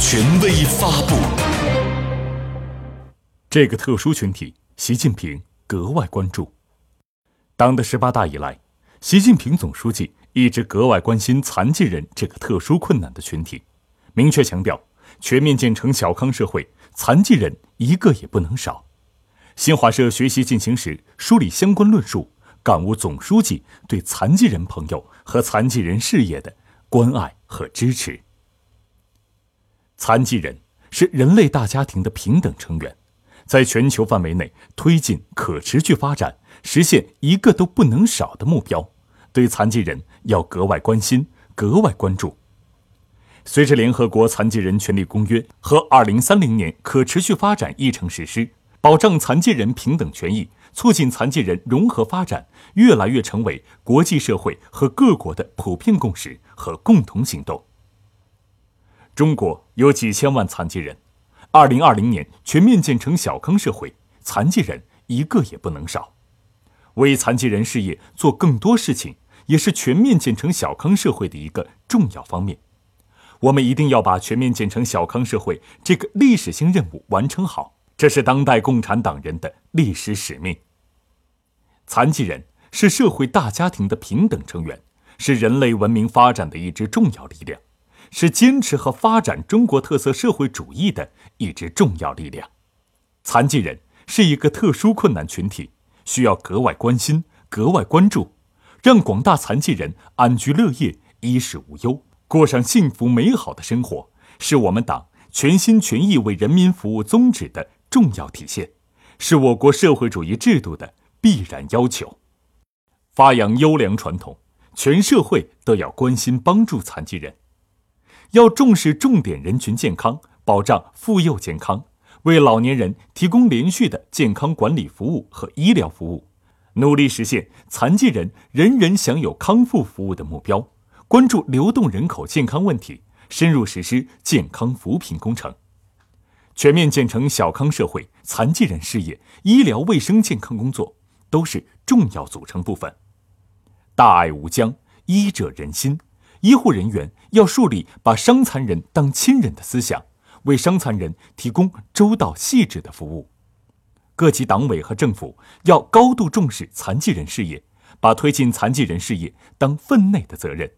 权威发布。这个特殊群体，习近平格外关注。党的十八大以来，习近平总书记一直格外关心残疾人这个特殊困难的群体，明确强调，全面建成小康社会，残疾人一个也不能少。新华社学习进行时梳理相关论述，感悟总书记对残疾人朋友和残疾人事业的关爱和支持。残疾人是人类大家庭的平等成员，在全球范围内推进可持续发展，实现一个都不能少的目标，对残疾人要格外关心、格外关注。随着联合国残疾人权利公约和二零三零年可持续发展议程实施。保障残疾人平等权益，促进残疾人融合发展，越来越成为国际社会和各国的普遍共识和共同行动。中国有几千万残疾人，二零二零年全面建成小康社会，残疾人一个也不能少。为残疾人事业做更多事情，也是全面建成小康社会的一个重要方面。我们一定要把全面建成小康社会这个历史性任务完成好。这是当代共产党人的历史使命。残疾人是社会大家庭的平等成员，是人类文明发展的一支重要力量，是坚持和发展中国特色社会主义的一支重要力量。残疾人是一个特殊困难群体，需要格外关心、格外关注，让广大残疾人安居乐业、衣食无忧，过上幸福美好的生活，是我们党全心全意为人民服务宗旨的。重要体现，是我国社会主义制度的必然要求。发扬优良传统，全社会都要关心帮助残疾人，要重视重点人群健康，保障妇幼健康，为老年人提供连续的健康管理服务和医疗服务，努力实现残疾人人人享有康复服务的目标。关注流动人口健康问题，深入实施健康扶贫工程。全面建成小康社会，残疾人事业、医疗卫生健康工作都是重要组成部分。大爱无疆，医者仁心，医护人员要树立把伤残人当亲人的思想，为伤残人提供周到细致的服务。各级党委和政府要高度重视残疾人事业，把推进残疾人事业当分内的责任。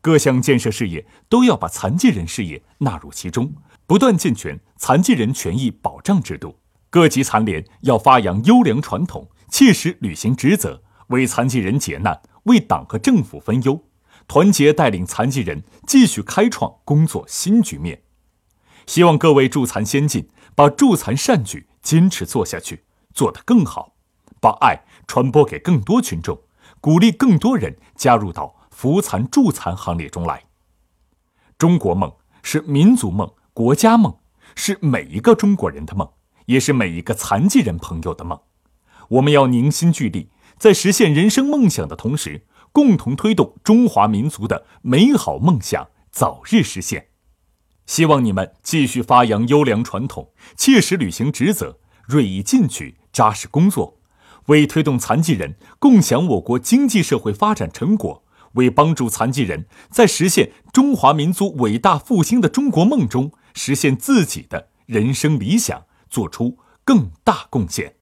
各项建设事业都要把残疾人事业纳入其中。不断健全残疾人权益保障制度，各级残联要发扬优良传统，切实履行职责，为残疾人解难，为党和政府分忧，团结带领残疾人继续开创工作新局面。希望各位助残先进把助残善举坚持做下去，做得更好，把爱传播给更多群众，鼓励更多人加入到扶残助残行列中来。中国梦是民族梦。国家梦是每一个中国人的梦，也是每一个残疾人朋友的梦。我们要凝心聚力，在实现人生梦想的同时，共同推动中华民族的美好梦想早日实现。希望你们继续发扬优良传统，切实履行职责，锐意进取，扎实工作，为推动残疾人共享我国经济社会发展成果，为帮助残疾人在实现中华民族伟大复兴的中国梦中。实现自己的人生理想，做出更大贡献。